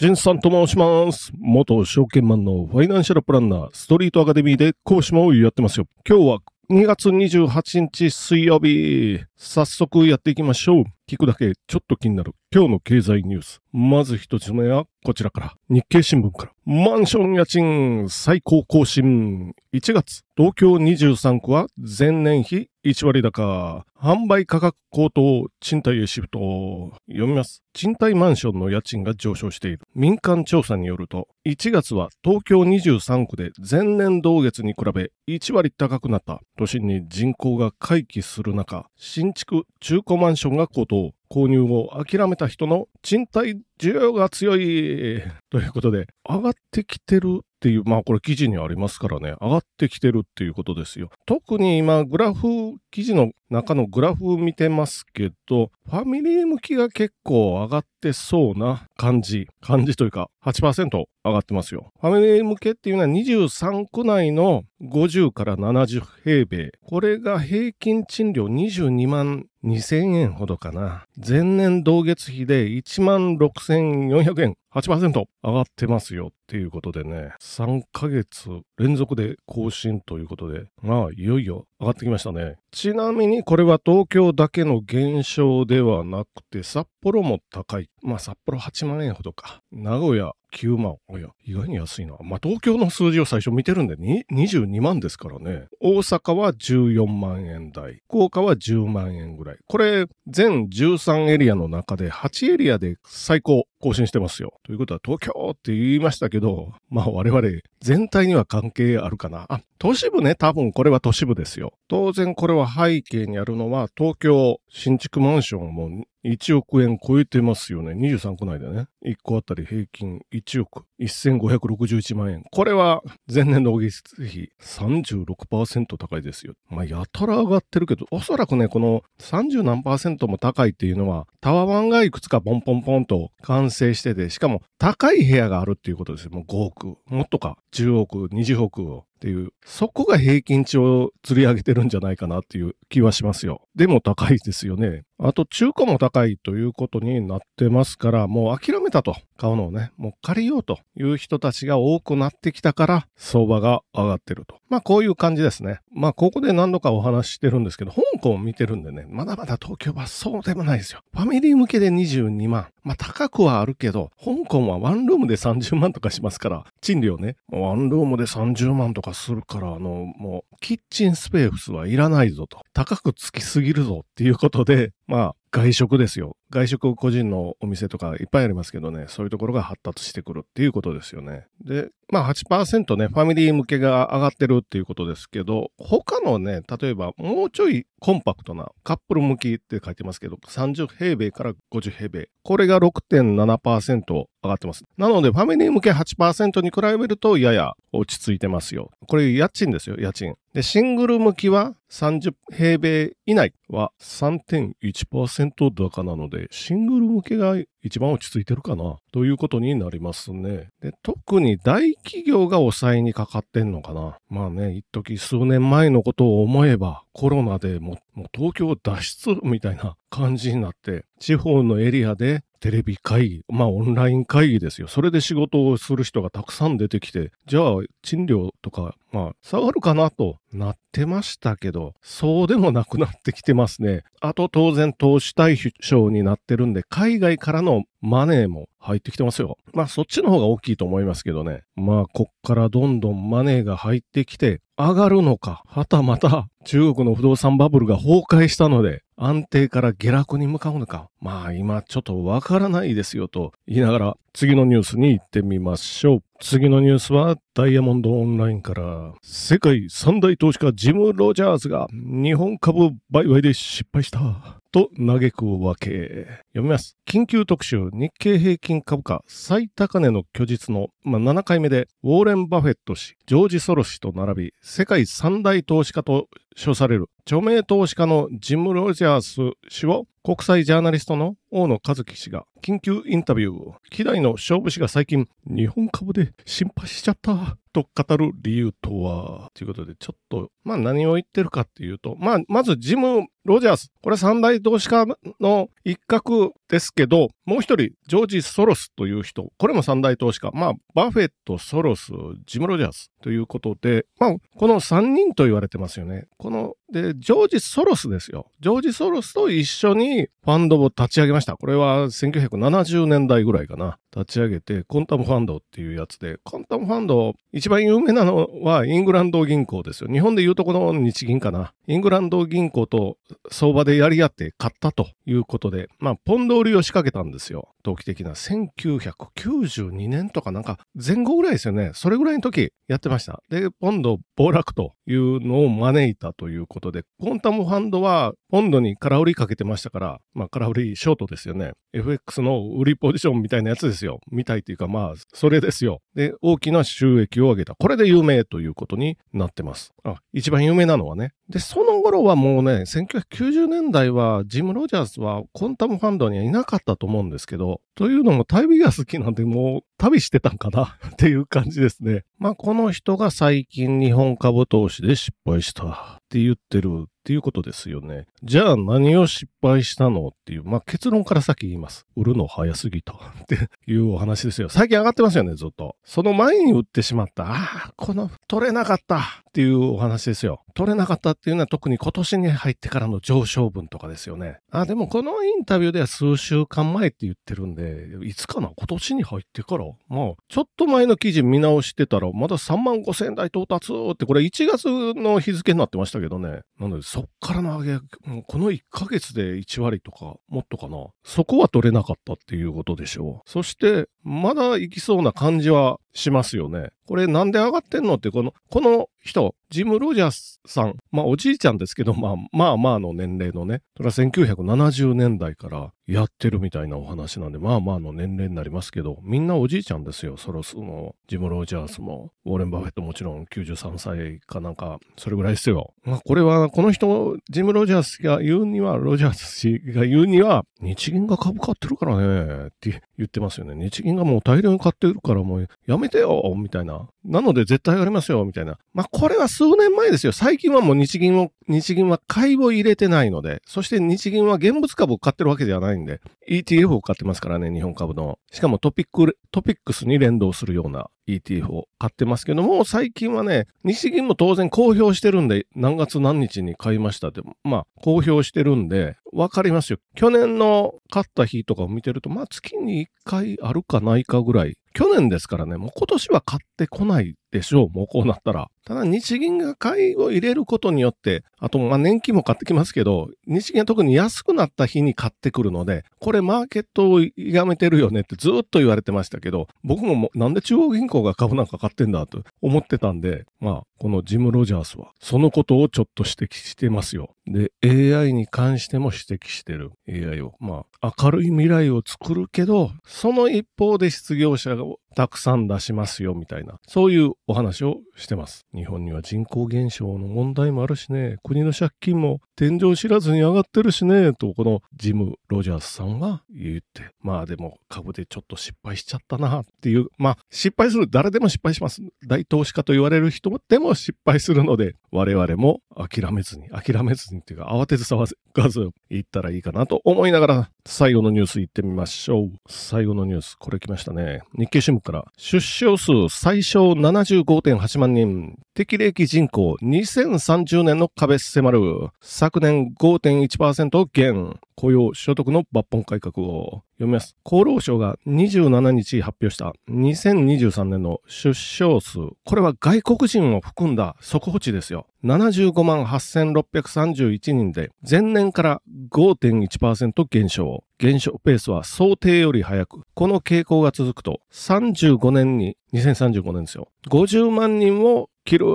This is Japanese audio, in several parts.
しんさんと申します。元証券マンのファイナンシャルプランナー、ストリートアカデミーで講師もやってますよ。今日は2月28日水曜日。早速やっていきましょう。聞くだけちょっと気になる今日の経済ニュース。まず一つ目はこちらから。日経新聞から。マンション家賃最高更新。1月、東京23区は前年比1割高。販売価格高騰、賃貸へシフト。読みます。賃貸マンションの家賃が上昇している。民間調査によると、1月は東京23区で前年同月に比べ1割高くなった。都心に人口が回帰する中、新築中古マンションが高騰。購入を諦めた人の賃貸需要が強い。ということで、上がってきてるっていう、まあこれ記事にありますからね、上がってきてるっていうことですよ。特に今、グラフ、記事の中のグラフ見てますけど、ファミリー向きが結構上がってそうな感じ。感じというか、8%上がってますよ。ファミリー向けっていうのは23区内の50から70平米。これが平均賃料22万2000円ほどかな。前年同月比で1万6400円。8%上がってますよっていうことでね、3ヶ月連続で更新ということで、まあ、いよいよ上がってきましたね。ちなみにこれは東京だけの現象ではなくて、札幌も高い。まあ、札幌8万円ほどか。名古屋9万。いや、意外に安いな。まあ、東京の数字を最初見てるんで、22万ですからね。大阪は14万円台。福岡は10万円ぐらい。これ、全13エリアの中で8エリアで最高更新してますよ。ということは東京って言いましたけど、まあ我々全体には関係あるかな。あ、都市部ね、多分これは都市部ですよ。当然これは背景にあるのは東京新築マンションも1億円超えてますよね。23区内でね。1個あたり平均1億1561万円。これは前年同月比36%高いですよ。まあやたら上がってるけど、おそらくね、この30何も高いっていうのはタワマンがいくつかポンポンポンと完成してて、しかも高い部屋があるっていうことですよ。もう5億、もっとか10億、20億を。っていう、そこが平均値を釣り上げてるんじゃないかなっていう気はしますよ。でも高いですよね。あと中古も高いということになってますから、もう諦めたと。買うのをね、もう借りようという人たちが多くなってきたから、相場が上がってると。まあこういう感じですね。まあここで何度かお話ししてるんですけど、香港を見てるんでね、まだまだ東京はそうでもないですよ。ファミリー向けで22万。まあ高くはあるけど、香港はワンルームで30万とかしますから、賃料ね、ワンルームで30万とかするから、あの、もう、キッチンスペースはいらないぞと。高くつきすぎるぞっていうことで、まあ、外食ですよ。外食個人のお店とかいっぱいありますけどね、そういうところが発達してくるっていうことですよね。で、まあ8%ね、ファミリー向けが上がってるっていうことですけど、他のね、例えばもうちょいコンパクトなカップル向きって書いてますけど、30平米から50平米。これが6.7%上がってます。なので、ファミリー向け8%に比べるとやや落ち着いてますよ。これ家賃ですよ、家賃。で、シングル向きは30平米以内は3.1%高なので、シングル向けが一番落ち着いてるかなということになりますね。で、特に大企業が抑えにかかってんのかなまあね、一時数年前のことを思えば、コロナでももう東京脱出みたいな感じになって、地方のエリアでテレビ会議、まあオンライン会議ですよ。それで仕事をする人がたくさん出てきて、じゃあ賃料とか、まあ下がるかなとなってましたけど、そうでもなくなってきてますね。あと当然投資対象になってるんで、海外からのマネーも入ってきてますよ。まあそっちの方が大きいと思いますけどね。まあこっからどんどんマネーが入ってきて上がるのか、はたまた中国の不動産バブルが崩壊したので安定から下落に向かうのか。まあ今ちょっとわからないですよと言いながら次のニュースに行ってみましょう。次のニュースはダイヤモンドオンラインから世界三大投資家ジム・ロジャーズが日本株売買で失敗した。と嘆くわけ。読みます。緊急特集、日経平均株価最高値の虚実のまあ、7回目で、ウォーレン・バフェット氏、ジョージ・ソロ氏と並び、世界三大投資家と称される著名投資家のジム・ロジャース氏を国際ジャーナリストの大野和樹氏が緊急インタビュー。希代の勝負師が最近日本株で心配しちゃったと語る理由とは？ということでちょっとまあ何を言ってるかっていうとまあまずジム・ロジャース。これ三大投資家の一角ですけどもう一人ジョージ・ソロスという人。これも三大投資家。まあバフェット、ソロス、ジム・ロジャースということでまあこの三人と言われてますよね。こので、ジョージ・ソロスですよ。ジョージ・ソロスと一緒にファンドを立ち上げました。これは1970年代ぐらいかな。立ち上げて、クォンタムファンドっていうやつで、クォンタムファンド、一番有名なのはイングランド銀行ですよ。日本でいうとこの日銀かな。イングランド銀行と相場でやり合って買ったということで、まあ、ポンド売りを仕掛けたんですよ。投機的な。1992年とかなんか前後ぐらいですよね。それぐらいの時やってました。で、ポンド暴落というのを招いたということで、コンタムファンドはポンドに空売りかけてましたから、まあ、空売りショートですよね。FX の売りポジションみたいなやつですですよ。みたいというか、まあ、それですよ。で、大きな収益を上げた。これで有名ということになってます。あ、一番有名なのはね。で、その頃はもうね、1990年代はジム・ロジャースはコンタムファンドにはいなかったと思うんですけど、というのも旅が好きなんでもう旅してたんかな？っていう感じですね。まあ、この人が最近日本株投資で失敗したって言ってるっていうことですよね。じゃあ何を失敗したのっていう、まあ結論から先言います。売るの早すぎた っていうお話ですよ。最近上がってますよね、ずっと。その前に売ってしまった。ああ、この取れなかったっていうお話ですよ。取れなかったっていうのは特に今年に入ってからの上昇分とかですよね。あ、でもこのインタビューでは数週間前って言ってるんで、いつかな今年に入ってからまあ、ちょっと前の記事見直してたら、まだ3万5千台到達って、これ1月の日付になってましたけどね。なので、そっからの上げ、この1ヶ月で1割とか、もっとかな。そこは取れなかったっていうことでしょう。そして、まだ行きそうな感じはしますよね。これなんで上がってんのって、この、この人、ジム・ロジャースさん、まあおじいちゃんですけど、まあまあまあの年齢のね、それは1970年代からやってるみたいなお話なんで、まあまあの年齢になりますけど、みんなおじいちゃんですよ。ソロスも、ジム・ロジャースも、ウォーレン・バフェットもちろん93歳かなんか、それぐらいですよ。まあこれは、この人、ジム・ロジャースが言うには、ロジャース氏が言うには、日銀が株買ってるからね、って言ってますよね。日銀がもう大量に買ってるからもうやめてよみたいな。なので絶対上がりますよみたいな。まあこれは数年前ですよ。最近はもう日銀を、日銀は買いを入れてないので、そして日銀は現物株を買ってるわけではないんで、ETF を買ってますからね、日本株の。しかもトピック、トピックスに連動するような ETF を買ってますけども、最近はね、日銀も当然公表してるんで、何月何日に買いましたって、まあ、公表してるんで、わかりますよ。去年の買った日とかを見てると、まあ、月に1回あるかないかぐらい。去年ですからね、もう今年は買ってこないでしょう。もうこうなったら。ただ日銀が買いを入れることによって、あとまあ年金も買ってきますけど、日銀は特に安くなった日に買ってくるので、これマーケットを歪めてるよねってずっと言われてましたけど、僕ももなんで中央銀行が株なんか買ってんだと思ってたんで、まあこのジム・ロジャースはそのことをちょっと指摘してますよ。で、AI に関しても指摘してる AI を。まあ明るい未来を作るけど、その一方で失業者がたくさん出しますよみたいな、そういうお話をしてます。日本には人口減少の問題もあるしね、国の借金も天井知らずに上がってるしね、とこのジム・ロジャースさんは言って、まあでも株でちょっと失敗しちゃったなっていう、まあ失敗する、誰でも失敗します。大投資家と言われる人でも失敗するので、我々も諦めずに、諦めずにっていうか慌てず騒がず言ったらいいかなと思いながら、最後のニュース行ってみましょう。最後のニュース、これ来ましたね。日経新聞から、出生数最小75.8万人、適齢期人口2030年の壁迫る、昨年5.1%減、雇用所得の抜本改革を。読みます。厚労省が27日発表した2023年の出生数。これは外国人を含んだ速報値ですよ。75万8631人で前年から5.1%減少。減少ペースは想定より早く、この傾向が続くと35年に、2035年ですよ。50万人を切る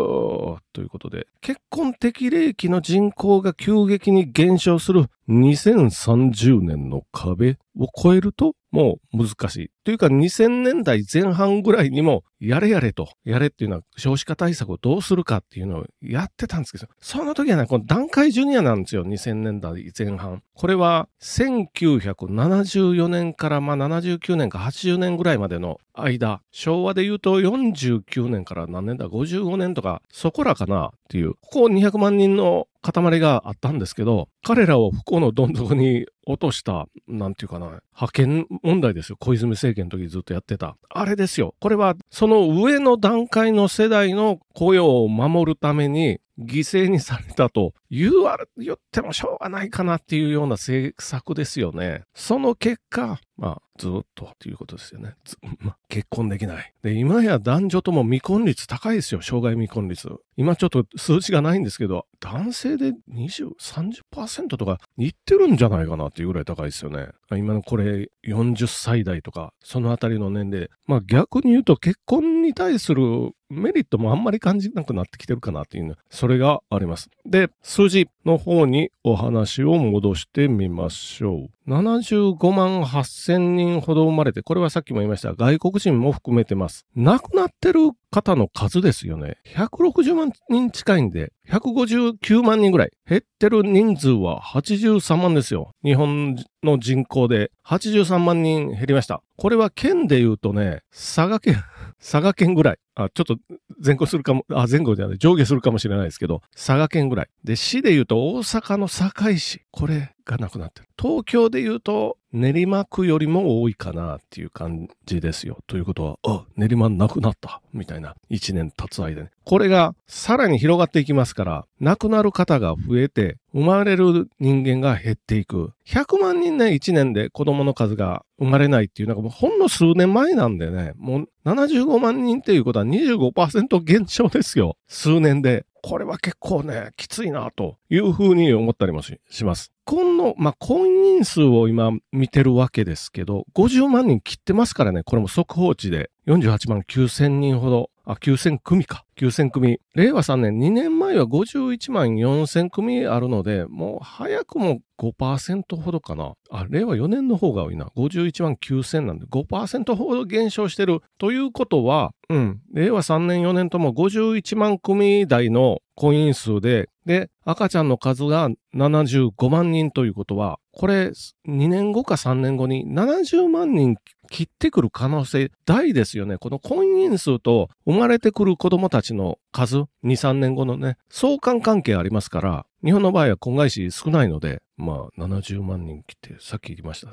ということで、結婚適齢期の人口が急激に減少する2030年の壁を超えるともう難しい。というか2000年代前半ぐらいにもやれやれと、やれっていうのは少子化対策をどうするかっていうのをやってたんですけど、その時はね、この段階ジュニアなんですよ、2000年代前半。これは1974年からまあ79年か80年ぐらいまでの間、昭和で言うと49年から何年だ、55年とか、そこらからなっていう、ここ200万人の塊があったんですけど、彼らを不幸のどん底に落とした、なんていうかな、派遣問題ですよ。小泉政権の時ずっとやってた。あれですよ。これは、その上の段階の世代の雇用を守るために、犠牲にされたと言わ言ってもしょうがないかなっていうような政策ですよね。その結果、まあ、ずっとっていうことですよね。まあ、結婚できない。で、今や男女とも未婚率高いですよ、障害未婚率。今ちょっと数字がないんですけど、男性で20、30%とかいってるんじゃないかなっていうぐらい高いですよね。今のこれ40歳代とか、そのあたりの年齢。まあ逆に言うと結婚に対するメリットもあんまり感じなくなってきてるかなっていう、それがあります。で、数字の方にお話を戻してみましょう。75万8000人ほど生まれて、これはさっきも言いました、外国人も含めてます。亡くなってる方の数ですよね。160万人近いんで、159万人ぐらい。減ってる人数は83万ですよ。日本の人口で83万人減りました。これは県で言うとね、佐賀県、佐賀県ぐらい。あ、ちょっと前後するかも、あ、前後じゃない、上下するかもしれないですけど、佐賀県ぐらい。で、市で言うと大阪の堺市。これがなくなってる。東京で言うと練馬区よりも多いかなっていう感じですよ。ということは、あ、練馬なくなった。みたいな1年経つ間に。これがさらに広がっていきますから、亡くなる方が増えて、生まれる人間が減っていく。100万人ね、1年で子供の数が生まれないっていうのがもうほんの数年前なんでね、もう75万人っていうことは25%減少ですよ。数年で。これは結構ね、きついなというふうに思ったりもします。婚の、まあ、婚姻数を今見てるわけですけど、50万人切ってますからね、これも速報値で48万9000人ほど、あ、9000組か。9000組。令和3年、2年前は51万4000組あるので、もう早くも5%ほどかな。あ、令和4年の方が多いな。51万9000なんで5%ほど減少してる。ということは、うん。令和3年4年とも51万組台の婚姻数で、で、赤ちゃんの数が75万人ということは、これ2年後か3年後に70万人切ってくる可能性大ですよね。この婚姻数と生まれてくる子供たちの数、2、3年後のね、相関関係ありますから、日本の場合は婚外子少ないので、まあ、70万人来て、さっき言いました。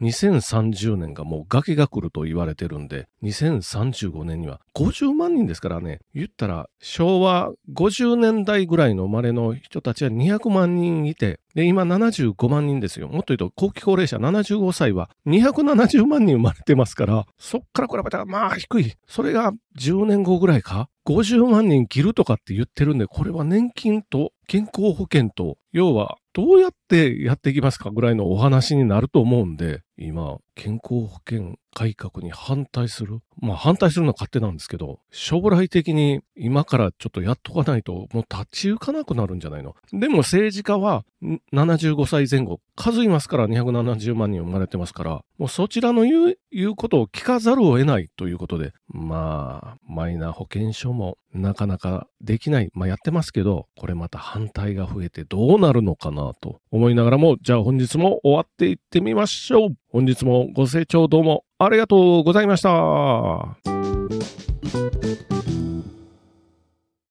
2030年がもう崖が来ると言われてるんで、2035年には50万人ですからね、言ったら昭和50年代ぐらいの生まれの人たちは200万人いて、で、今75万人ですよ。もっと言うと、後期高齢者75歳は270万人生まれてますから、そっから比べたらまあ低い。それが10年後ぐらいか？50万人切るとかって言ってるんで、これは年金と健康保険と、要はどうやってやっていきますかぐらいのお話になると思うんで、今、健康保険改革に反対する。まあ反対するのは勝手なんですけど、将来的に今からちょっとやっとかないともう立ち行かなくなるんじゃないの？でも政治家は75歳前後、数いますから270万人生まれてますから、もうそちらの言う言うことを聞かざるを得ないということで、まあ、マイナ保険証もなかなかできない。まあやってますけど、これまた反対が増えてどうなるのかなと思いながらも、じゃあ本日も終わっていってみましょう。本日もご清聴どうもありがとうございました。